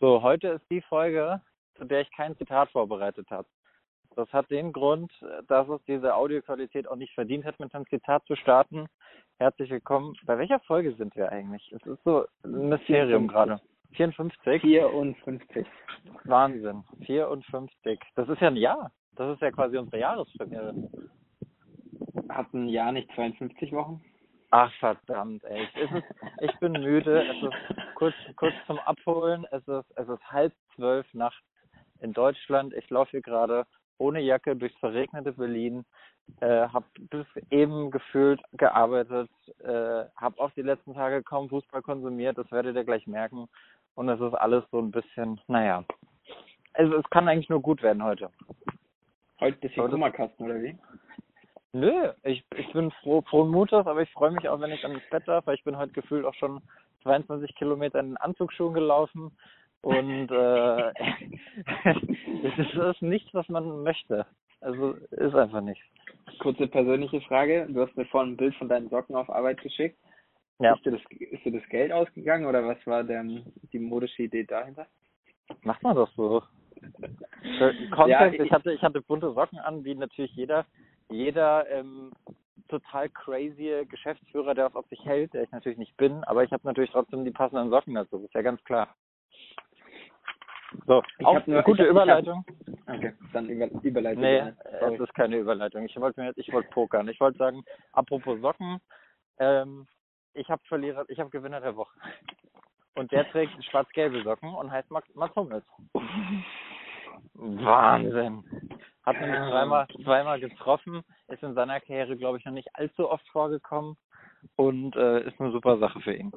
So, heute ist die Folge, zu der ich kein Zitat vorbereitet habe. Das hat den Grund, dass es diese Audioqualität auch nicht verdient hat, mit einem Zitat zu starten. Herzlich willkommen. Bei welcher Folge sind wir eigentlich? Es ist so ein Mysterium gerade. 54? 54. Wahnsinn. 54. Das ist ja ein Jahr. Das ist ja quasi unsere Jahrespremiere. Hat ein Jahr nicht 52 Wochen? Ach verdammt, ey. Ist, ich bin müde. Es ist kurz, kurz zum Abholen. Es ist, es ist halb zwölf nachts in Deutschland. Ich laufe hier gerade ohne Jacke durchs verregnete Berlin. Äh, habe bis eben gefühlt gearbeitet, äh, habe auch die letzten Tage kaum Fußball konsumiert, das werdet ihr gleich merken. Und es ist alles so ein bisschen, naja, es, es kann eigentlich nur gut werden heute. Heute ist die Kummerkasten, oder wie? Nö, ich, ich bin froh, frohen Mutes, aber ich freue mich auch, wenn ich dann ins Bett darf, weil ich bin heute gefühlt auch schon 22 Kilometer in den Anzugsschuhen gelaufen und äh, es ist nichts, was man möchte. Also ist einfach nichts. Kurze persönliche Frage. Du hast mir vorhin ein Bild von deinen Socken auf Arbeit geschickt. Ja. Ist dir das, ist dir das Geld ausgegangen oder was war denn die modische Idee dahinter? Macht man das so? Kontext, Ja, ich, ich- hatte ich hatte bunte Socken an, wie natürlich jeder jeder ähm, total crazy Geschäftsführer, der was auf sich hält, der ich natürlich nicht bin, aber ich habe natürlich trotzdem die passenden Socken dazu, ist ja ganz klar. So, Ich auch eine gute ich hab- ich hab- Überleitung. Okay, dann über, Überleitung. Nee, es ist keine Überleitung. Ich wollte mir jetzt, ich wollte pokern. Ich wollte sagen, apropos Socken, ähm, ich habe Verlierer, ich habe Gewinner der Woche. Und der trägt schwarz-gelbe Socken und heißt Max, Mats Hummels. Wahnsinn. Hat nämlich Ja. zweimal, zweimal getroffen, ist in seiner Karriere, glaube ich, noch nicht allzu oft vorgekommen und äh, ist eine super Sache für ihn.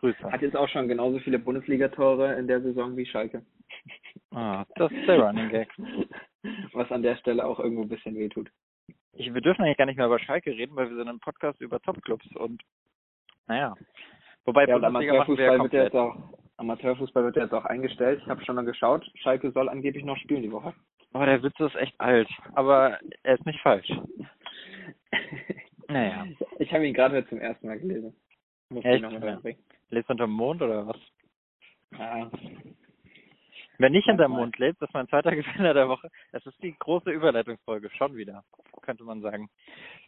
Grüße. Hat jetzt auch schon genauso viele Bundesligatore in der Saison wie Schalke. Ah, das ist der Running Gag. Was an der Stelle auch irgendwo ein bisschen wehtut. Ich, wir dürfen eigentlich gar nicht mehr über Schalke reden, weil wir sind ein Podcast über Topclubs und naja. Wobei Ja, machen wir ja Amateurfußball wird jetzt auch Amateurfußball wird jetzt auch eingestellt. Ich habe schon mal geschaut. Schalke soll angeblich noch spielen die Woche. Oh, der Witz ist echt alt, aber er ist nicht falsch. Naja. Ich habe ihn gerade zum ersten Mal gelesen. Muss Echt? ich noch mit reinbringen. Lebst du unterm Mond oder was? Ja. Wer nicht hinterm. Mond lebt, das ist mein zweiter Gewinner der Woche. Es ist die große Überleitungsfolge, schon wieder, könnte man sagen.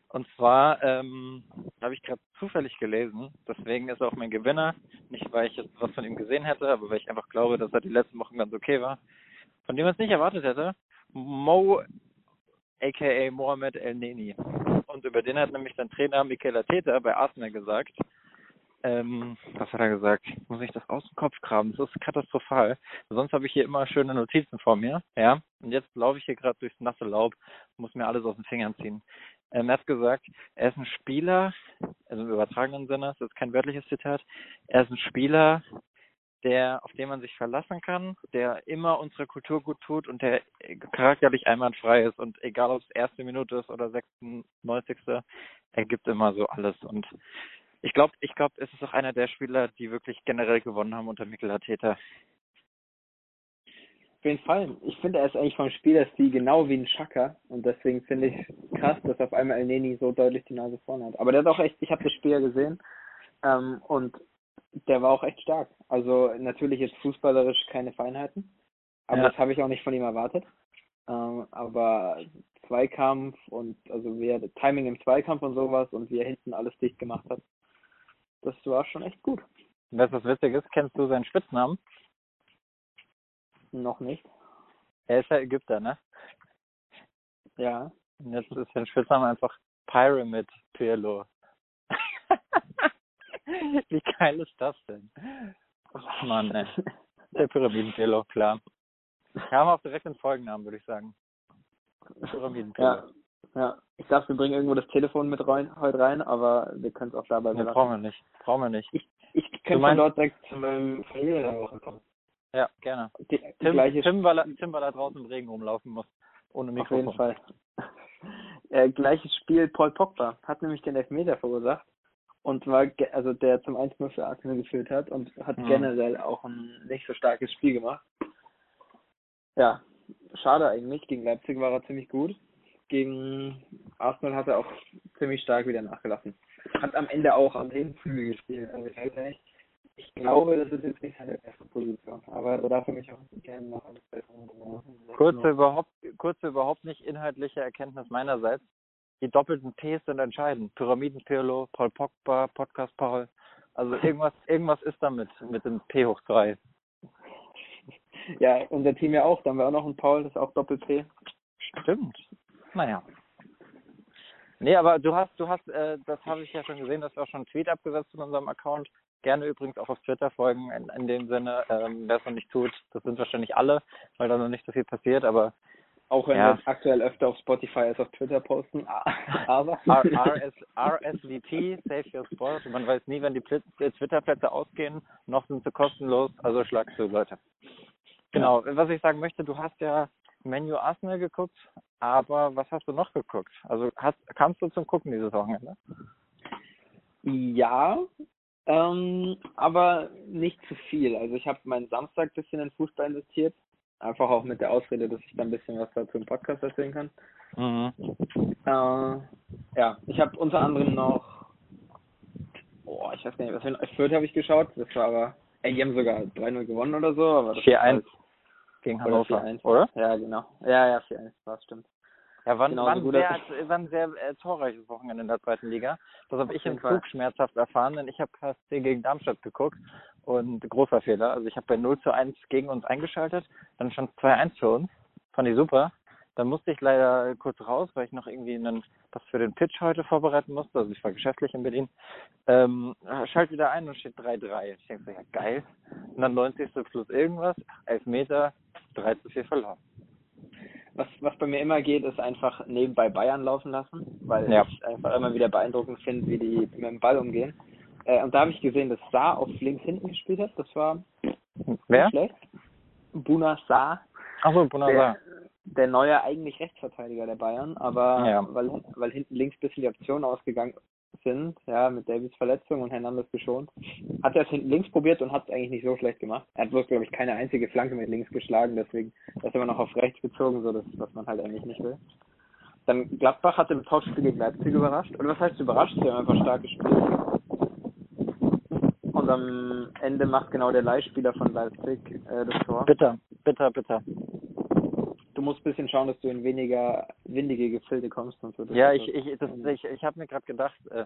Und zwar ähm, habe ich gerade zufällig gelesen, deswegen ist er auch mein Gewinner. Nicht, weil ich jetzt was von ihm gesehen hätte, aber weil ich einfach glaube, dass er die letzten Wochen ganz okay war. Von dem man es nicht erwartet hätte, Mo, aka Mohamed El Neni. Und über den hat nämlich sein Trainer Mikel Arteta bei Arsenal gesagt, ähm, was hat er gesagt? Muss ich das aus dem Kopf graben? Das ist katastrophal. Sonst habe ich hier immer schöne Notizen vor mir, ja. Und jetzt laufe ich hier gerade durchs nasse Laub, muss mir alles aus den Fingern ziehen. Ähm, er hat gesagt, er ist ein Spieler, also im übertragenen Sinne, das ist kein wörtliches Zitat, er ist ein Spieler, der, auf den man sich verlassen kann, der immer unserer Kultur gut tut und der charakterlich einwandfrei ist und egal ob es erste Minute ist oder 96. Er gibt immer so alles und ich glaube, ich glaube, es ist auch einer der Spieler, die wirklich generell gewonnen haben unter Mikel Arteta. Auf jeden Fall. Ich finde, er ist eigentlich vom Spielerstil genau wie ein Schaka und deswegen finde ich krass, dass auf einmal El Neni so deutlich die Nase vorne hat. Aber der hat auch echt, ich habe das Spiel ja gesehen ähm, und der war auch echt stark. Also natürlich jetzt fußballerisch keine Feinheiten, aber Ja. das habe ich auch nicht von ihm erwartet. Ähm, aber Zweikampf und also wie er Timing im Zweikampf und sowas und wie er hinten alles dicht gemacht hat, das war schon echt gut. Was witzig ist? Kennst du seinen Spitznamen? Noch nicht. Er ist ja Ägypter, ne? Ja. Und jetzt ist sein Spitzname einfach Pyramid Pirlo. Wie geil ist das denn? Ach Mann, ey. Der Pyramiden-Pirlo, klar. Wir haben auch direkt den Folgennamen, würde ich sagen. Pyramiden-Pirlo. Ja, ja. Ich dachte, wir bringen irgendwo das Telefon mit rein, heute rein, aber wir können es auch dabei Nee, belassen. brauchen wir nicht. Brauchen wir nicht. Ich Du könnte von meinst- dort direkt zu meinem Verlierer der Woche kommen. Ja, gerne. Die, Tim, gleiche Tim, weil er, Tim, weil er draußen im Regen rumlaufen muss. Ohne auf Mikrofon. jeden Fall. Äh, gleiches Spiel, Paul Pogba hat nämlich den Elfmeter verursacht und war, ge- also der zum 1-0 für Arsenal geführt hat und hat Mhm. generell auch ein nicht so starkes Spiel gemacht. Ja, schade eigentlich. Gegen Leipzig war er ziemlich gut. Gegen Arsenal hat er auch ziemlich stark wieder nachgelassen. Hat am Ende auch am Hinflügel gespielt. Also ich weiß nicht. Ich glaube, das ist jetzt nicht seine beste Position. aber da darf er mich auch gerne noch besser Kurze überhaupt, kurze überhaupt nicht inhaltliche Erkenntnis meinerseits. Die doppelten Ps sind entscheidend. Pyramiden-Pirlo, Paul Pogba, Podcast Paul. Also irgendwas, irgendwas ist damit mit dem P hoch 3. Ja, unser Team ja auch. Da haben wir auch noch einen Paul, das ist auch Doppel-P. Stimmt. Naja. Nee, aber du hast, du hast, äh, das habe ich ja schon gesehen, dass du auch schon einen Tweet abgesetzt in unserem Account. Gerne übrigens auch auf Twitter folgen, in, in dem Sinne, ähm, wer es noch nicht tut, das sind wahrscheinlich alle, weil da noch nicht so viel passiert, aber Auch wenn Ja. wir es aktuell öfter auf Spotify als auf Twitter posten. Aber. R RS, RSVP, Save Your Sport. Man weiß nie, wenn die äh, Twitter-Plätze ausgehen, noch sind sie kostenlos, also schlag zu, Leute. Genau, was ich sagen möchte, du hast ja Menu Arsenal geguckt, aber was hast du noch geguckt? Also hast, kamst du zum Gucken dieses Wochenende? Ja, ähm, aber nicht zu viel. Also ich habe meinen Samstag ein bisschen in Fußball investiert. Einfach auch mit der Ausrede, dass ich da ein bisschen was dazu im Podcast erzählen kann. Mhm. Äh, ja, ich habe unter anderem noch, boah, ich weiß gar nicht, was für ein Fürth habe ich geschaut. Das war aber, ey, die haben sogar 3-0 gewonnen oder so. Aber das ist 4-1 halt- gegen oder Hannover, 4-1. oder? Ja, genau. Ja, ja, 4-1, war stimmt. Ja, war, Genau, war, so sehr, ein sehr äh, torreiches Wochenende in der zweiten Liga. Das habe ich im. Zug schmerzhaft erfahren, denn ich habe KSC gegen Darmstadt geguckt und großer Fehler. Also ich habe bei 0 zu 1 gegen uns eingeschaltet, dann stand 2-1 für uns. Fand ich super. Dann musste ich leider kurz raus, weil ich noch irgendwie einen, was für den Pitch heute vorbereiten musste. Also ich war geschäftlich in Berlin. Ähm, schalt wieder ein und steht 3-3. Ich denke so, ja geil. Und dann 90. plus irgendwas, 11 Meter, 3 zu 4 verloren. Was, was bei mir immer geht, ist einfach nebenbei Bayern laufen lassen, weil Ja. ich einfach immer wieder beeindruckend finde, wie die mit dem Ball umgehen. Äh, und da habe ich gesehen, dass Saar auf links hinten gespielt hat. Das war Wer? schlecht. Buna Saar, Achso, der, Bonazar. der neue eigentlich Rechtsverteidiger der Bayern, aber Ja. weil, weil hinten links ein bisschen die Optionen ausgegangen sind, ja, mit Davids Verletzung und Hernandez geschont, hat er es hinten links probiert und hat es eigentlich nicht so schlecht gemacht. Er hat bloß, glaube ich, keine einzige Flanke mit links geschlagen, deswegen ist er immer noch auf rechts gezogen, so das, was man halt eigentlich nicht will. Dann Gladbach hat im Topspiel gegen Leipzig überrascht. Oder was heißt überrascht? Sie haben einfach stark gespielt. Und am Ende macht genau der Leihspieler von Leipzig äh, das Tor. Bitter, bitter, bitter. Du musst ein bisschen schauen, dass du in weniger windige Gefilde kommst und so. Ja, ich, ich, das, ich, ich habe mir gerade gedacht, äh,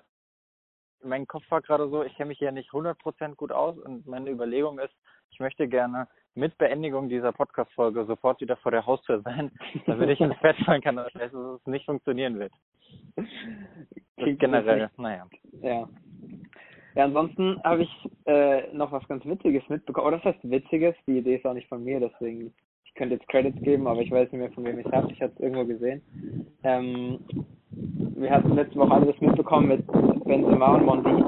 mein Kopf war gerade so, ich kenne mich hier nicht 100% gut aus und meine Überlegung ist, ich möchte gerne mit Beendigung dieser Podcast-Folge sofort wieder vor der Haustür sein, damit ich ins Bett fallen kann, dass es nicht funktionieren wird. Das generell, naja. Ja. Ja, ansonsten habe ich äh, noch was ganz Witziges mitbekommen. Oder das heißt Witziges, die Idee ist auch nicht von mir, deswegen, ich könnte jetzt Credits geben, aber ich weiß nicht mehr, von wem ich es habe. Ich habe es irgendwo gesehen. Ähm, wir hatten letzte Woche alle das mitbekommen mit Benzema und Mondi.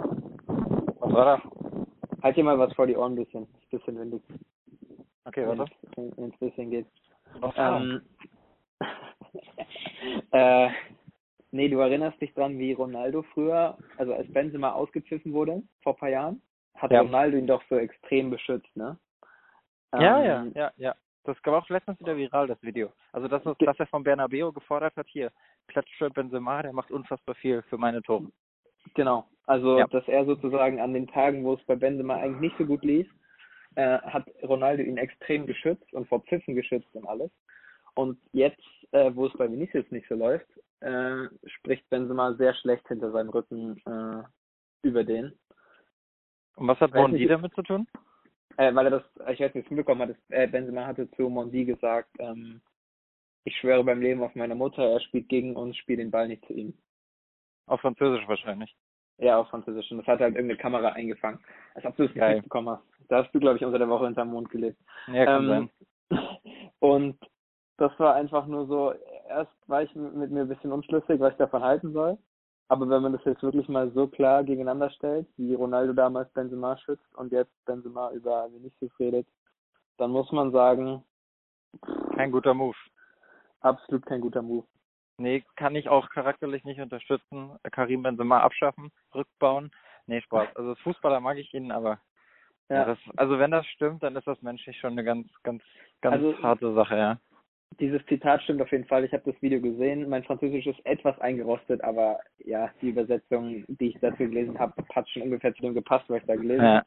Was war das? Halt dir mal was vor die Ohren ein bisschen. Ist ein bisschen windig, Okay, wenn warte. es ein bisschen geht. Ähm, äh, nee, du erinnerst dich dran, wie Ronaldo früher, also als Benzema ausgepfiffen wurde, vor ein paar Jahren, hat Ja. Ronaldo ihn doch so extrem beschützt, ne? ja, Ähm, ja, ja, ja. Das war auch letztens wieder viral, das Video. Also das ist, was er von Bernabeo gefordert hat, hier, klatscht Benzema, der macht unfassbar viel für meine Tore. Genau. Also, Ja. dass er sozusagen an den Tagen, wo es bei Benzema eigentlich nicht so gut lief, äh, hat Ronaldo ihn extrem geschützt und vor Pfiffen geschützt und alles. Und jetzt, äh, wo es bei Vinicius nicht so läuft, äh, spricht Benzema sehr schlecht hinter seinem Rücken äh, über den. Und was hat Weiß Mondi nicht. damit zu tun? Äh, weil er das, ich weiß nicht, mitbekommen hat, äh, Benzema hatte zu Mondi gesagt, ähm, ich schwöre beim Leben auf meine Mutter, er spielt gegen uns, spielt den Ball nicht zu ihm. Auf Französisch wahrscheinlich. Ja, auf Französisch. Und das hat halt irgendeine Kamera eingefangen. Als ob du es Geil. nicht bekommen hast. Da hast du, glaube ich, unter der Woche hinterm Mond gelebt. Ja, kann sein. Ähm, und das war einfach nur so, erst war ich mit mir ein bisschen unschlüssig, was ich davon halten soll. Aber wenn man das jetzt wirklich mal so klar gegeneinander stellt, wie Ronaldo damals Benzema schützt und jetzt Benzema über Vinicius redet, dann muss man sagen, Kein guter Move. absolut kein guter Move. Nee, kann ich auch charakterlich nicht unterstützen. Karim Benzema abschaffen, rückbauen. Nee, Spaß. Also als Fußballer mag ich ihn, aber ja. Ja. das, also wenn das stimmt, dann ist das menschlich schon eine ganz, ganz, ganz Also- harte Sache, ja. Dieses Zitat stimmt auf jeden Fall. Ich habe das Video gesehen. Mein Französisch ist etwas eingerostet, aber ja, die Übersetzung, die ich dazu gelesen habe, hat schon ungefähr zu dem gepasst, was ich da gelesen ja.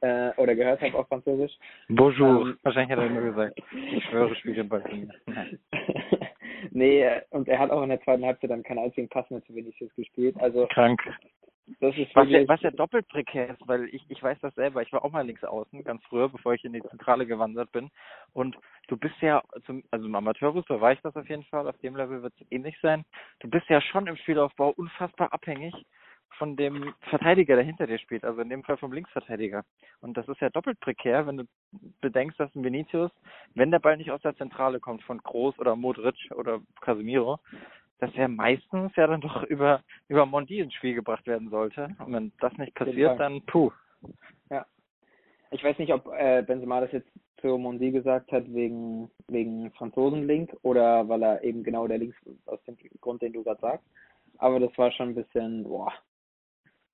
äh, oder gehört habe auf Französisch. Bonjour. Ähm, Wahrscheinlich hat er nur gesagt, ich schwöre, spiele bei mir. nee, und er hat auch in der zweiten Halbzeit dann keinen einzigen Pass mehr zu Vinicius gespielt. Also krank. Das ist was, ja, was ja doppelt prekär ist, weil ich, ich weiß das selber. Ich war auch mal links außen, ganz früher, bevor ich in die Zentrale gewandert bin. Und du bist ja, zum, also im Amateurfußball weiß ich das auf jeden Fall, auf dem Level wird es ähnlich sein. Du bist ja schon im Spielaufbau unfassbar abhängig von dem Verteidiger, der hinter dir spielt, also in dem Fall vom Linksverteidiger. Und das ist ja doppelt prekär, wenn du bedenkst, dass ein Vinicius, wenn der Ball nicht aus der Zentrale kommt, von Groß oder Modric oder Casemiro, dass er meistens ja dann doch über, über Mondi ins Spiel gebracht werden sollte. Und wenn das nicht passiert, dann puh. Ja. Ich weiß nicht, ob äh, Benzema das jetzt zu Mondi gesagt hat wegen wegen Franzosen-Link oder weil er eben genau der Links aus dem Grund, den du gerade sagst. Aber das war schon ein bisschen, boah,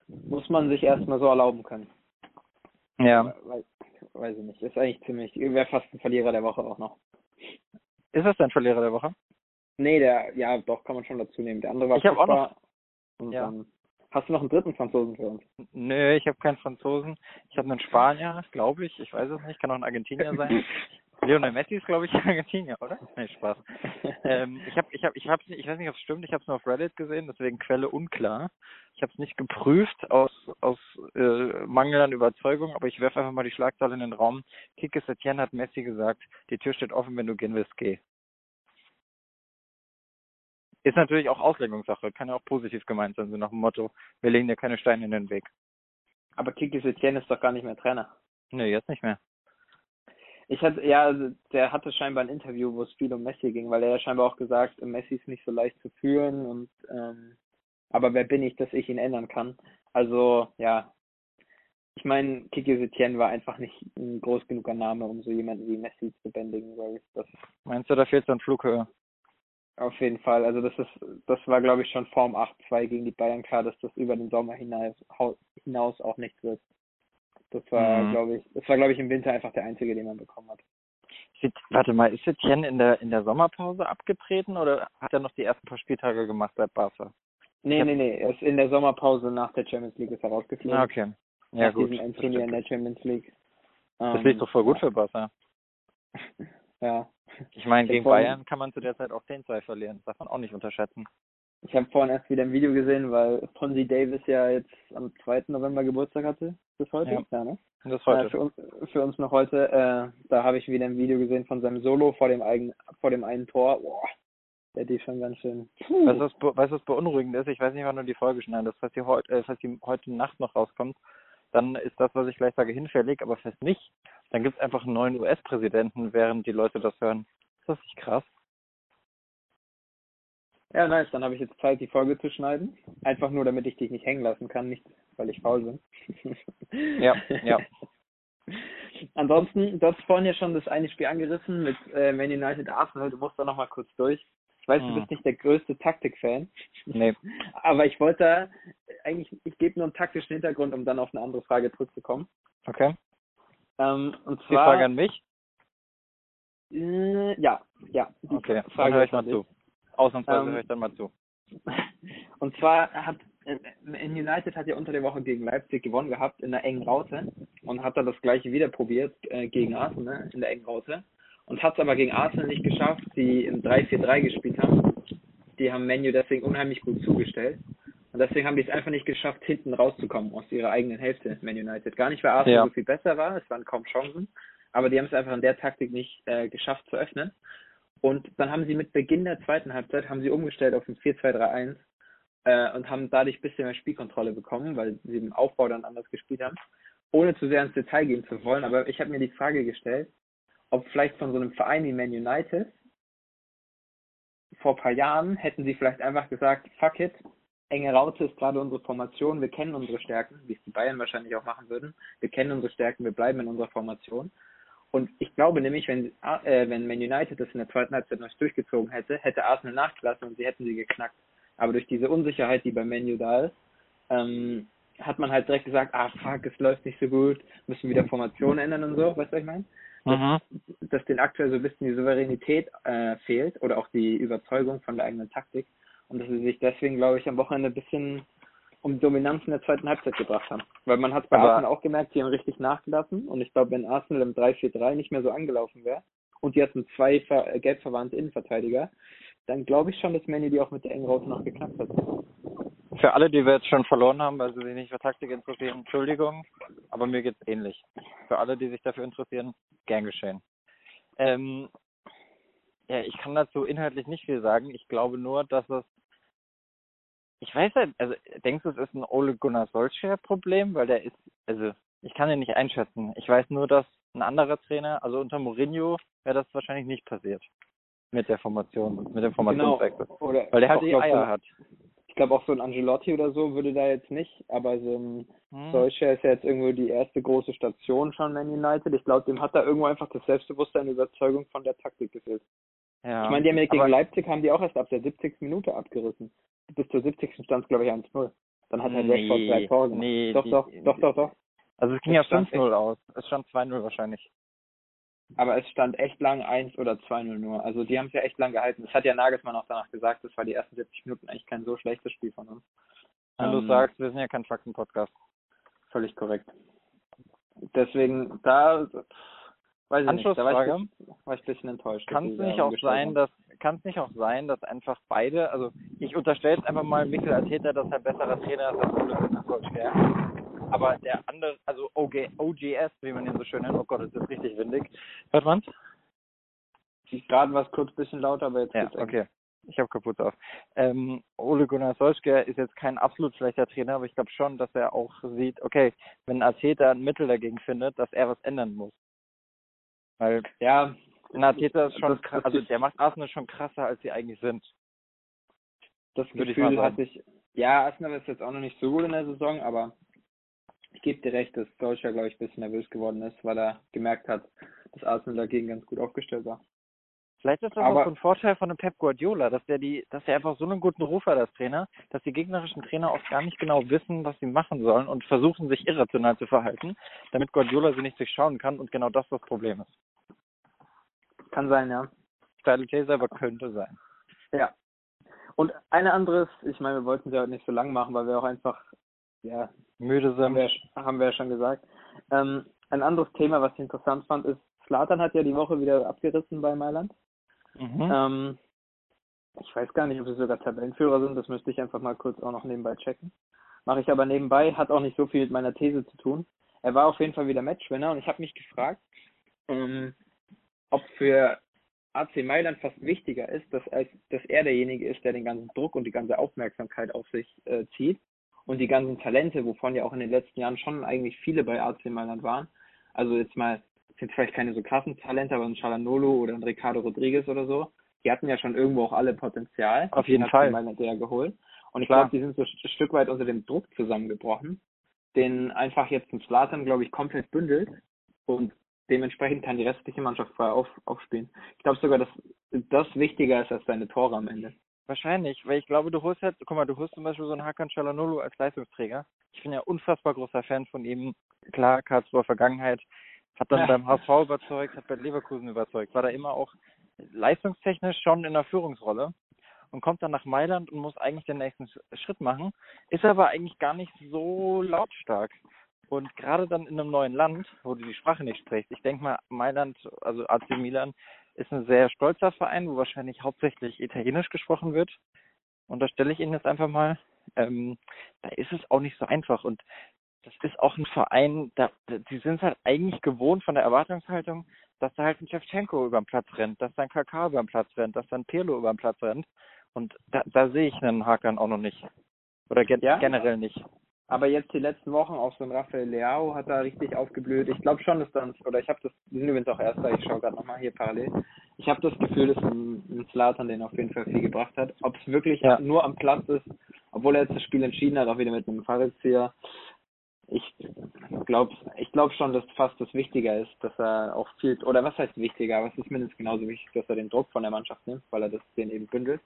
muss man sich erstmal so erlauben können. Ja. Weiß, weiß ich nicht. Ist eigentlich ziemlich, wäre fast ein Verlierer der Woche auch noch. Ist das dein Verlierer der Woche? Nee, der, ja, doch, kann man schon dazu nehmen. Der andere war Ich habe auch noch. ja. Dann, hast du noch einen dritten Franzosen für uns? Nö, ich habe keinen Franzosen. Ich habe einen Spanier, glaube ich. Ich weiß es nicht. Kann auch ein Argentinier sein. Lionel Messi ist, glaube ich, Argentinier, oder? Nee, Spaß. ähm, ich habe, ich habe, ich habe, ich weiß nicht, ob es stimmt. Ich habe es nur auf Reddit gesehen, deswegen Quelle unklar. Ich habe es nicht geprüft aus aus äh, Mangel an Überzeugung, aber ich werfe einfach mal die Schlagzeile in den Raum. Kike Setien hat Messi gesagt: Die Tür steht offen, wenn du gehen willst, geh. Ist natürlich auch Auslegungssache, kann ja auch positiv gemeint sein, so nach dem Motto, wir legen dir keine Steine in den Weg. Aber Kiki Setien ist doch gar nicht mehr Trainer. Nee, jetzt nicht mehr. Ich hatte, ja, also der hatte scheinbar ein Interview, wo es viel um Messi ging, weil er ja scheinbar auch gesagt, Messi ist nicht so leicht zu führen und ähm, aber wer bin ich, dass ich ihn ändern kann? Also, ja. Ich meine, Kiki Setien war einfach nicht ein groß genuger Name, um so jemanden wie Messi zu bändigen, weil das Meinst du, da fehlt so ein Flughöhe? Auf jeden Fall. Also das ist, das war glaube ich schon Form 8-2 gegen die Bayern klar, dass das über den Sommer hinaus, hinaus auch nichts wird. Das war, mhm. glaube ich, das war glaube ich im Winter einfach der einzige, den man bekommen hat. Warte mal, ist Etienne in der in der Sommerpause abgetreten oder hat er noch die ersten paar Spieltage gemacht bei Barca? Nee, nee, nee, er ist in der Sommerpause nach der Champions League ist er rausgeflogen. Ah, okay. Ja, nach gut. diesem Endturnier in der Champions League. Das ähm, liegt doch voll gut für Barca. ja, ich meine, gegen Bayern kann man zu der Zeit auch 10-2 verlieren. Das darf man auch nicht unterschätzen. Ich habe vorhin erst wieder ein Video gesehen, weil Ponzi Davis ja jetzt am 2. November Geburtstag hatte. Bis heute? Ja, ja ne? Das heute. Ja, für, uns, für uns noch heute. Äh, da habe ich wieder ein Video gesehen von seinem Solo vor dem, eigenen, vor dem einen Tor. Boah, der die schon ganz schön. Weißt du, was, weißt, was beunruhigend ist? Ich weiß nicht, wann du die Folge schneidest. Falls die, heu, äh, falls die heute Nacht noch rauskommt, dann ist das, was ich gleich sage, hinfällig. Aber falls nicht, dann gibt es einfach einen neuen US-Präsidenten, während die Leute das hören. Ist das nicht krass? Ja, nice. Dann habe ich jetzt Zeit, die Folge zu schneiden. Einfach nur, damit ich dich nicht hängen lassen kann, nicht weil ich faul bin. ja, ja. Ansonsten, du hast vorhin ja schon das eine Spiel angerissen mit äh, Man United Arsenal. Du musst da nochmal kurz durch. Ich weiß, hm. du bist nicht der größte Taktik-Fan. Nee. Aber ich wollte eigentlich, ich gebe nur einen taktischen Hintergrund, um dann auf eine andere Frage zurückzukommen. Okay. Ähm, und zwar. Die Frage an mich? Äh, ja, ja. Okay, Frage höre ich mal zu. Ausnahmsweise ähm, höre ich dann mal zu. Und zwar hat äh, in United hat ja unter der Woche gegen Leipzig gewonnen gehabt in der engen Raute und hat dann das gleiche wieder probiert äh, gegen Arsenal in der engen Raute und hat es aber gegen Arsenal nicht geschafft, die im 3-4-3 gespielt haben. Die haben Menu deswegen unheimlich gut zugestellt. Und deswegen haben die es einfach nicht geschafft, hinten rauszukommen aus ihrer eigenen Hälfte, Man United. Gar nicht, weil Arsenal ja. so viel besser war, es waren kaum Chancen, aber die haben es einfach in der Taktik nicht äh, geschafft zu öffnen. Und dann haben sie mit Beginn der zweiten Halbzeit haben sie umgestellt auf ein 4-2-3-1 äh, und haben dadurch ein bisschen mehr Spielkontrolle bekommen, weil sie im Aufbau dann anders gespielt haben, ohne zu sehr ins Detail gehen zu wollen. Aber ich habe mir die Frage gestellt, ob vielleicht von so einem Verein wie Man United vor ein paar Jahren hätten sie vielleicht einfach gesagt, fuck it, enge Raute ist gerade unsere Formation, wir kennen unsere Stärken, wie es die Bayern wahrscheinlich auch machen würden, wir kennen unsere Stärken, wir bleiben in unserer Formation und ich glaube nämlich, wenn, äh, wenn Man United das in der zweiten Halbzeit noch durchgezogen hätte, hätte Arsenal nachgelassen und sie hätten sie geknackt. Aber durch diese Unsicherheit, die bei Menu da ist, ähm, hat man halt direkt gesagt, ah fuck, es läuft nicht so gut, müssen wieder Formationen ändern und so, weißt du, was ich meine? Dass, Mhm. dass denen aktuell so ein bisschen die Souveränität äh, fehlt oder auch die Überzeugung von der eigenen Taktik und dass sie sich deswegen, glaube ich, am Wochenende ein bisschen um Dominanz in der zweiten Halbzeit gebracht haben. Weil man hat bei Aber- Arsenal auch gemerkt, die haben richtig nachgelassen und ich glaube, wenn Arsenal im 3-4-3 nicht mehr so angelaufen wäre und die hatten zwei ver äh, gelb verwandte Innenverteidiger, dann glaube ich schon, dass Manny die auch mit der engen Raute noch geknackt hat. Für alle, die wir jetzt schon verloren haben, weil sie sich nicht für Taktik interessieren, Entschuldigung, aber mir geht's ähnlich. Für alle, die sich dafür interessieren, gern geschehen. Ähm, ja, ich kann dazu inhaltlich nicht viel sagen. Ich glaube nur, dass es ich weiß halt, also denkst du, es ist ein Ole Gunnar Solskjaer Problem, weil der ist, also ich kann ihn nicht einschätzen. Ich weiß nur, dass ein anderer Trainer, also unter Mourinho, wäre das wahrscheinlich nicht passiert mit der Formation, mit dem Formationswechsel, Oder weil der halt die Eier so, hat. Ich glaube auch so ein Angelotti oder so würde da jetzt nicht, aber so ein Hm. Solskjaer ist ja jetzt irgendwo die erste große Station schon Man United. Ich glaube, dem hat da irgendwo einfach das Selbstbewusstsein und Überzeugung von der Taktik gefehlt. Ja. Ich meine, die haben ja gegen Leipzig haben die auch erst ab der 70. Minute abgerissen. Bis zur 70. stand es, glaube ich, 1-0. Dann hat halt Nee, Rashford drei Tore gemacht. nee, doch, die- doch, doch, doch, doch. Also es ging Es ja stand 5-0 aus. Es stand 2-0 wahrscheinlich. Aber es stand echt lang 1 oder 2-0 nur. Also die haben es ja echt lang gehalten. Das hat ja Nagelsmann auch danach gesagt, das war die ersten 70 Minuten eigentlich kein so schlechtes Spiel von uns. Wenn du Ähm, sagst, wir sind ja kein Fakten-Podcast. Völlig korrekt. Deswegen, da weiß ich nicht, da war ich, war ich ein bisschen enttäuscht. Kann es nicht auch sein, dass kann es nicht auch sein, dass einfach beide, also ich unterstelle jetzt einfach mal Mikkel Arteta, dass er ein besserer Trainer ist als Ole Gunnar Solskjaer. Aber der andere, also OG, OGS, wie man ihn so schön nennt, oh Gott, es ist richtig windig. Hört man's? Gerade war es kurz ein bisschen lauter, aber jetzt Ja, geht's okay. Ich habe kaputt auf. Ähm, Ole Gunnar Solskjaer ist jetzt kein absolut schlechter Trainer, aber ich glaube schon, dass er auch sieht, okay, wenn Arteta ein Mittel dagegen findet, dass er was ändern muss. Weil Ja, ein Arteta ist schon krass, also der macht Arsenal schon krasser, als sie eigentlich sind. das Würde ich Gefühl mal sagen. ich. Ja, Arsenal ist jetzt auch noch nicht so gut in der Saison, aber ich gebe dir recht, dass Deutscher, glaube ich, ein bisschen nervös geworden ist, weil er gemerkt hat, dass Arsenal dagegen ganz gut aufgestellt war. Vielleicht ist das Aber- auch so ein Vorteil von dem Pep Guardiola, dass der die, dass er einfach so einen guten Ruf hat als Trainer, dass die gegnerischen Trainer oft gar nicht genau wissen, was sie machen sollen und versuchen sich irrational zu verhalten, damit Guardiola sie nicht durchschauen kann und genau das das Problem ist. Kann sein, ja. Steile These, aber könnte sein. Ja. Und ein anderes, ich meine, wir wollten es ja heute nicht so lang machen, weil wir auch einfach, ja, Müde haben wir, sind. haben wir ja schon gesagt. Ähm, ein anderes Thema, was ich interessant fand, ist, Slatan hat ja die Woche wieder abgerissen bei Mailand. Mhm. Ähm, ich weiß gar nicht, ob sie sogar Tabellenführer sind, das müsste ich einfach mal kurz auch noch nebenbei checken. Mache ich aber nebenbei, hat auch nicht so viel mit meiner These zu tun. Er war auf jeden Fall wieder Matchwinner und ich habe mich gefragt, ähm, ob für AC Mailand fast wichtiger ist, dass, als, dass er derjenige ist, der den ganzen Druck und die ganze Aufmerksamkeit auf sich äh, zieht und die ganzen Talente, wovon ja auch in den letzten Jahren schon eigentlich viele bei AC Mailand waren. Also jetzt mal, sind vielleicht keine so krassen Talente, aber ein Chalanolo oder ein Ricardo Rodriguez oder so, die hatten ja schon irgendwo auch alle Potenzial. Auf jeden Fall. Mailand ja geholt. Und ich glaube, die sind so ein Stück weit unter dem Druck zusammengebrochen, den einfach jetzt ein Slatan, glaube ich, komplett bündelt und dementsprechend kann die restliche Mannschaft frei auf, aufspielen. Ich glaube sogar, dass das wichtiger ist als seine Tore am Ende. Wahrscheinlich, weil ich glaube, du holst halt, guck mal, du holst zum Beispiel so einen Hakan Çalhanoğlu als Leistungsträger. Ich bin ja unfassbar großer Fan von ihm. Klar, Karlsruher Vergangenheit, hat dann Ja. beim HSV überzeugt, hat bei Leverkusen überzeugt, war da immer auch leistungstechnisch schon in der Führungsrolle und kommt dann nach Mailand und muss eigentlich den nächsten Sch- Schritt machen, ist aber eigentlich gar nicht so lautstark. Und gerade dann in einem neuen Land, wo du die Sprache nicht sprichst, ich denke mal, Mailand, also AC Milan, ist ein sehr stolzer Verein, wo wahrscheinlich hauptsächlich Italienisch gesprochen wird. Und da stelle ich Ihnen jetzt einfach mal, ähm, da ist es auch nicht so einfach. Und das ist auch ein Verein, da, die sind halt eigentlich gewohnt von der Erwartungshaltung, dass da halt ein Shevchenko über den Platz rennt, dass da ein Kaká über den Platz rennt, dass da ein Pirlo über den Platz rennt. Und da, da sehe ich einen Hakan auch noch nicht. Oder gen Ja? generell nicht. Aber jetzt die letzten Wochen auch so ein Raphael Leao hat da richtig aufgeblüht. Ich glaube schon, dass dann, oder ich habe das, die sind übrigens auch Erster, ich schaue gerade nochmal hier parallel. Ich habe das Gefühl, dass ein, Slatan den auf jeden Fall viel gebracht hat. Ob es wirklich Ja. nur am Platz ist, obwohl er jetzt das Spiel entschieden hat, auch wieder mit einem Fallrückzieher. Ich glaube ich glaub schon, dass fast das wichtiger ist, dass er auch viel, oder was heißt wichtiger, aber es ist mindestens genauso wichtig, dass er den Druck von der Mannschaft nimmt, weil er das den eben bündelt.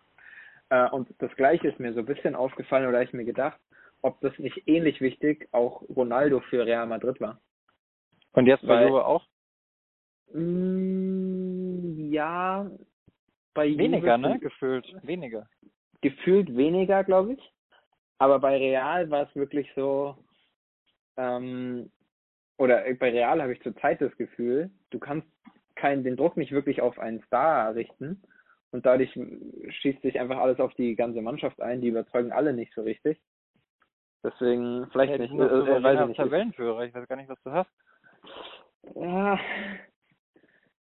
Äh, und das Gleiche ist mir so ein bisschen aufgefallen oder ich mir gedacht, ob das nicht ähnlich wichtig auch Ronaldo für Real Madrid war. Und jetzt bei Juve auch? Mm, ja, bei Weniger, Juve ne? Gefühlt. Weniger. gefühlt weniger, glaube ich. Aber bei Real war es wirklich so, ähm, oder bei Real habe ich zurzeit das Gefühl, du kannst keinen, den Druck nicht wirklich auf einen Star richten und dadurch schießt sich einfach alles auf die ganze Mannschaft ein, die überzeugen alle nicht so richtig. Deswegen, vielleicht Ja, nicht, äh, äh, weiß ich nicht. Tabellenführer. Ich weiß gar nicht, was du hast. Ja,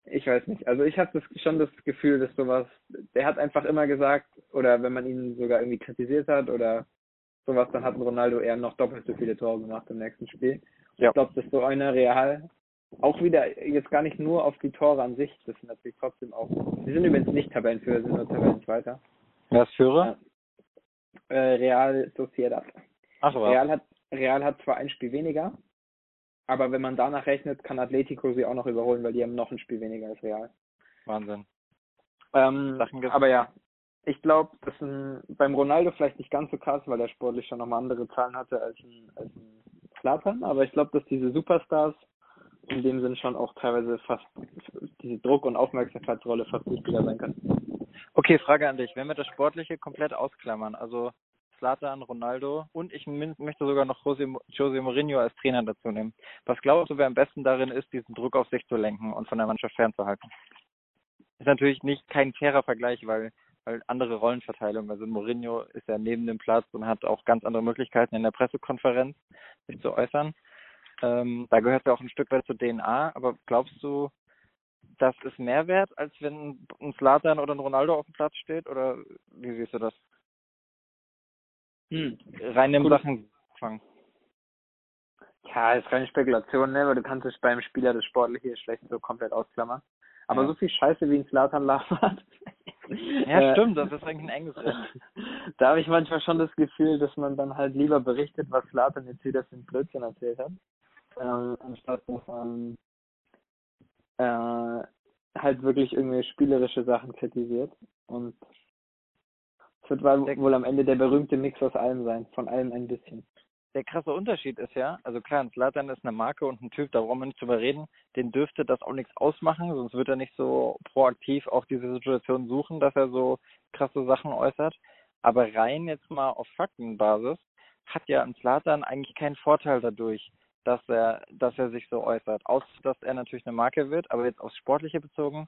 ich weiß nicht. Also ich habe das schon das Gefühl, dass sowas, der hat einfach immer gesagt, oder wenn man ihn sogar irgendwie kritisiert hat oder sowas, dann hat Ronaldo eher noch doppelt so viele Tore gemacht im nächsten Spiel. Ja. Ich glaube, dass so eine Real auch wieder jetzt gar nicht nur auf die Tore an sich, das sind natürlich trotzdem auch, sie sind übrigens nicht Tabellenführer, sind nur Tabellenzweiter. Wer ist Führer? Äh, Real Sociedad. Ach was. Real hat, Real hat zwar ein Spiel weniger, aber wenn man danach rechnet, kann Atletico sie auch noch überholen, weil die haben noch ein Spiel weniger als Real. Wahnsinn. Ähm, aber ja, ich glaube, das ist ein, beim Ronaldo vielleicht nicht ganz so krass, weil er sportlich schon nochmal andere Zahlen hatte als ein, als ein Zlatan, aber ich glaube, dass diese Superstars in dem Sinn schon auch teilweise fast diese Druck- und Aufmerksamkeitsrolle fast wichtiger sein können. Okay, Frage an dich. Wenn wir das Sportliche komplett ausklammern, also Zlatan, Ronaldo und ich möchte sogar noch Jose, Jose Mourinho als Trainer dazu nehmen. Was glaubst du, wer am besten darin ist, diesen Druck auf sich zu lenken und von der Mannschaft fernzuhalten? Ist natürlich nicht kein fairer Vergleich, weil, weil andere Rollenverteilung. Also Mourinho ist ja neben dem Platz und hat auch ganz andere Möglichkeiten in der Pressekonferenz, sich zu äußern. Ähm, da gehört ja auch ein Stück weit zur DNA, aber glaubst du, das ist mehr wert, als wenn ein Slatan oder ein Ronaldo auf dem Platz steht? Oder wie siehst du das? Hm. Rein in Gut. Sachen Fang. Ja, ist keine Spekulation, ne? weil du kannst es beim Spieler das Sportliche schlecht so komplett ausklammern. Aber Ja. so viel Scheiße wie ein Slatan labert. Ja, äh, stimmt, das ist eigentlich ein enges Rennen. Da habe ich manchmal schon das Gefühl, dass man dann halt lieber berichtet, was Slatan jetzt wieder für einen Blödsinn erzählt hat, ähm, anstatt dass man äh, halt wirklich irgendwie spielerische Sachen kritisiert. Und es wird wohl am Ende der berühmte Mix aus allem sein, von allem ein bisschen. Der krasse Unterschied ist ja, also klar, ein Slatan ist eine Marke und ein Typ, da brauchen wir nicht drüber reden, den dürfte das auch nichts ausmachen, sonst wird er nicht so proaktiv auch diese Situation suchen, dass er so krasse Sachen äußert. Aber rein jetzt mal auf Faktenbasis hat ja ein Slatan eigentlich keinen Vorteil dadurch, dass er, dass er sich so äußert. Außer dass er natürlich eine Marke wird, aber jetzt aufs Sportliche bezogen,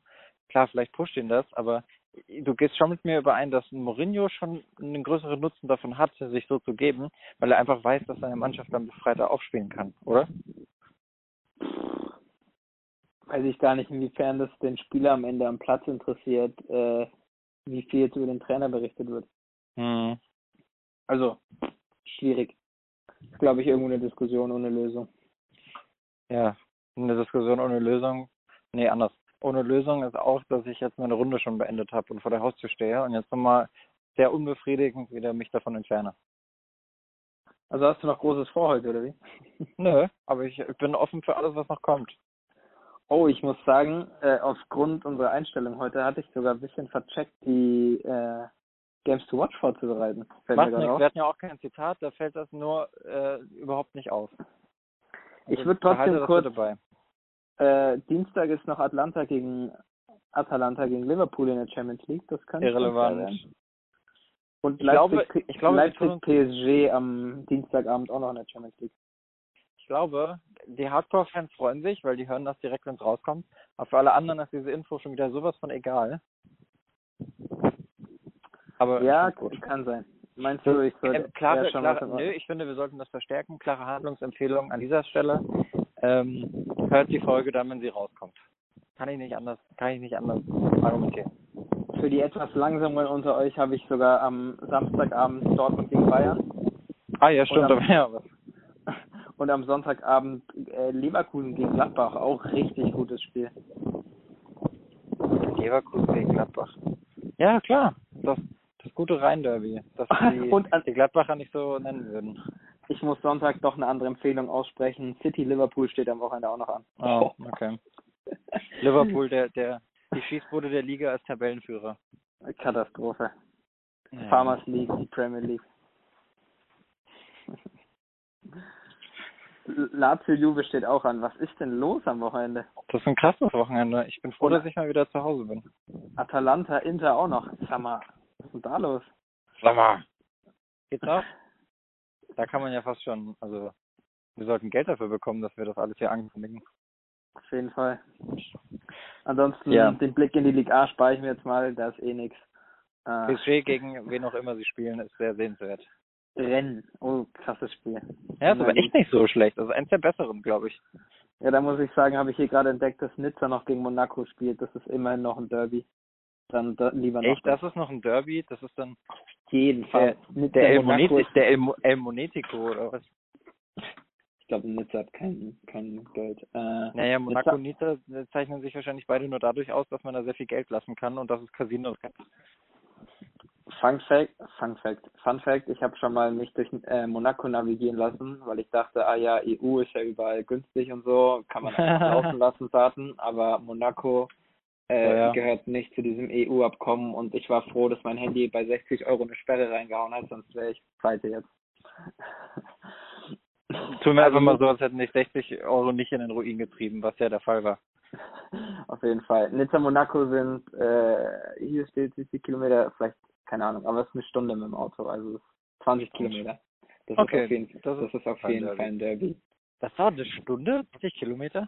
klar, vielleicht pusht ihn das, aber du gehst schon mit mir überein, dass Mourinho schon einen größeren Nutzen davon hat, sich so zu geben, weil er einfach weiß, dass seine Mannschaft dann befreiter aufspielen kann, oder? Weiß ich gar nicht, inwiefern das den Spieler am Ende am Platz interessiert, äh, wie viel jetzt über den Trainer berichtet wird. Hm. Also, schwierig. Ist, glaube ich, irgendwo eine Diskussion ohne Lösung. Ja, eine Diskussion ohne Lösung. Nee, anders. Ohne Lösung ist auch, dass ich jetzt meine Runde schon beendet habe und vor der Haustür stehe und jetzt nochmal sehr unbefriedigend wieder mich davon entferne. Also hast du noch Großes vor heute, oder wie? Nö, aber ich, ich bin offen für alles, was noch kommt. Oh, ich muss sagen, äh, aufgrund unserer Einstellung heute hatte ich sogar ein bisschen vercheckt, die äh, Games to Watch vorzubereiten. Fällt Macht nichts, wir hatten ja auch kein Zitat, da fällt das nur äh, überhaupt nicht auf. Ich Also würde behalte trotzdem kurz, bitte bei. Äh, Dienstag ist noch Atlanta gegen Atalanta gegen Liverpool in der Champions League. Das könnte Irrelevant. werden. Und Ich glaube- Leipzig, ich glaube, wir tun Leipzig PSG am Dienstagabend auch noch in der Champions League. Ich glaube, die Hardcore-Fans freuen sich, weil die hören das direkt, wenn es rauskommt. Aber für alle anderen ist diese Info schon wieder sowas von egal. Aber Ja, gut. kann sein. Meinst du, ich sollte Ähm, klare, schon klare, nö, ich finde, wir sollten das verstärken. Klare Handlungsempfehlung an dieser Stelle. Ähm, hört die Folge dann, wenn sie rauskommt. Kann ich nicht anders, kann ich nicht anders argumentieren. Für die etwas langsameren unter euch habe ich sogar am Samstagabend Dortmund gegen Bayern Ah ja, stimmt, Und am- da ja was. und am Sonntagabend äh, Leverkusen gegen Gladbach. Auch richtig gutes Spiel. Leverkusen gegen Gladbach. Ja, klar. Das, das gute Rhein-Derby. Das die, Und an- die Gladbacher nicht so nennen würden. Ich muss Sonntag doch eine andere Empfehlung aussprechen. City Liverpool steht am Wochenende auch noch an. Oh, okay. Liverpool, der, der, die Schießbude der Liga als Tabellenführer. Katastrophe. Ja. Farmers League, die Premier League. Lazio Juve steht auch an. Was ist denn los am Wochenende? Das ist ein krasses Wochenende. Ich bin froh, Oder- dass ich mal wieder zu Hause bin. Atalanta, Inter auch noch. Sag mal, was ist denn da los? Sag mal. Geht's auch? Da kann man ja fast schon, also wir sollten Geld dafür bekommen, dass wir das alles hier ankündigen. Auf jeden Fall. Ansonsten Ja. den Blick in die Liga A spare ich mir jetzt mal, da ist eh nix. Äh, PSG gegen wen auch immer sie spielen, ist sehr sehenswert. Rennen. Oh, krasses Spiel. Ja, ist aber echt nicht so schlecht. Also eins der besseren, glaube ich. Ja, da muss ich sagen, habe ich hier gerade entdeckt, dass Nizza noch gegen Monaco spielt. Das ist immerhin noch ein Derby. Dann da, lieber noch. Echt, das ist noch ein Derby, das ist dann Auf jeden Fall. Nizza, der El, Monaco Moneti, ist- der El, El Monetico oder was? Ich glaube, Nizza hat kein, kein Geld. Äh, Naja, Monaco und Nizza, Nizza zeichnen sich wahrscheinlich beide nur dadurch aus, dass man da sehr viel Geld lassen kann und dass es Casinos gibt. Fun Fact, Fun Fact, Fun Fact, ich habe schon mal mich durch äh, Monaco navigieren lassen, weil ich dachte, ah ja, EU ist ja überall günstig und so, kann man einfach laufen lassen, Daten, aber Monaco äh, Ja, gehört nicht zu diesem EU-Abkommen und ich war froh, dass mein Handy bei 60 Euro eine Sperre reingehauen hat, sonst wäre ich pleite jetzt. Tun wir Also einfach mal mit- so, als hätten dich 60 Euro nicht in den Ruin getrieben, was ja der Fall war. Auf jeden Fall. Nizza Monaco sind, äh, hier steht 70 Kilometer, vielleicht, keine Ahnung, aber es ist eine Stunde mit dem Auto, also es ist 20 Kilometer. Das Okay, ist auf jeden, das das ist ist auf jeden. Fall ein Derby. Das war eine Stunde? 60 Kilometer?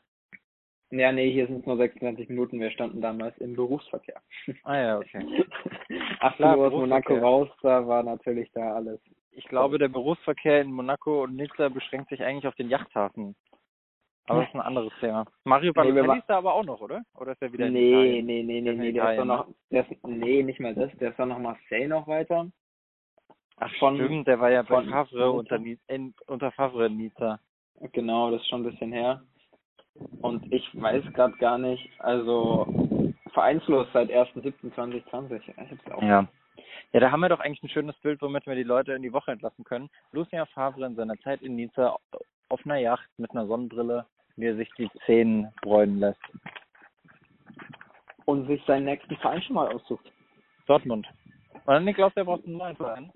Ja, nee, hier sind es nur 26 Minuten. Wir standen damals im Berufsverkehr. Ah ja, okay. 18 Klar, Uhr aus Monaco raus, da war natürlich da alles. Ich glaube, der Berufsverkehr in Monaco und Nizza beschränkt sich eigentlich auf den Yachthafen. Aber das ist ein anderes Thema. Mario Nee, Balotelli ma- ist da aber auch noch, oder? Oder ist er wieder in Nee, Italien? nee, nee, nee, nee, der ist doch noch, der ist, nee, nicht mal das, der ist doch noch Marseille noch weiter. Ach von- stimmt, der war ja bei Favre unter, unter Favre in Nizza. Genau, das ist schon ein bisschen her. Und ich weiß gerade gar nicht, also vereinslos seit 1.7.2020. Ich hab's auch. Ja. Ja, da haben wir doch eigentlich ein schönes Bild, womit wir die Leute in die Woche entlassen können. Lucien Favre in seiner Zeit in Nizza auf einer Yacht mit einer Sonnenbrille, wie er sich die Zähne bräunen lässt. Und sich seinen nächsten Verein schon mal aussucht. Dortmund. Oder Niklas, der braucht einen neuen Verein.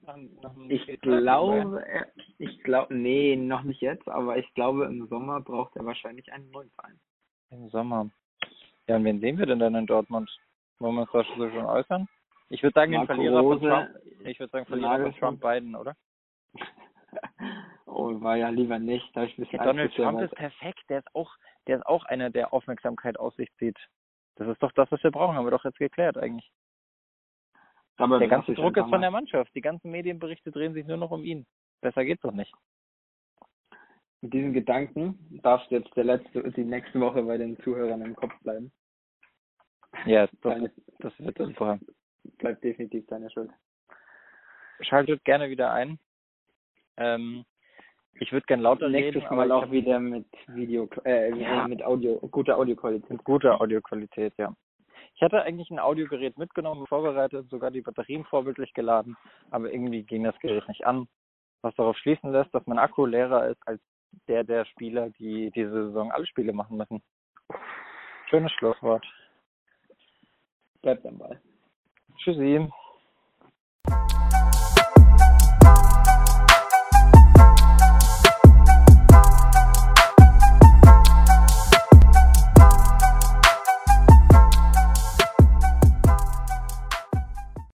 Ich glaube, er, ich glaube, nee, noch nicht jetzt, aber ich glaube, im Sommer braucht er wahrscheinlich einen neuen Verein. Im Sommer. Ja, und wen sehen wir denn dann in Dortmund? Wollen wir uns da so schon äußern? Ich würde sagen, den Marco Verlierer Rose, von Trump. Ich würde sagen, Verlierer von. Trump Biden, oder? oh, war ja lieber nicht. Da ich ein bisschen Donald Trump ist perfekt. Der ist auch, der ist auch einer, der Aufmerksamkeit auf sich zieht. Das ist doch das, was wir brauchen, haben wir doch jetzt geklärt eigentlich. Aber Der das ganze Druck ist von der Mannschaft. Die ganzen Medienberichte drehen sich nur noch um ihn. Besser geht's doch nicht. Mit diesen Gedanken darfst du jetzt der letzte, die nächste Woche bei den Zuhörern im Kopf bleiben. Ja, das, Deine, das wird super. bleibt definitiv deine Schuld. Schaltet gerne wieder ein. Ähm, ich würde gern lauter Nächstes reden, Mal auch wieder mit Video, äh, Ja. mit Audio, guter Audioqualität. mit guter Audioqualität, ja. Ich hatte eigentlich ein Audiogerät mitgenommen, vorbereitet, sogar die Batterien vorbildlich geladen, aber irgendwie ging das Gerät nicht an, was darauf schließen lässt, dass mein Akku leerer ist als der der Spieler, die diese Saison alle Spiele machen müssen. Schönes Schlusswort. Bleibt am Ball. Tschüssi.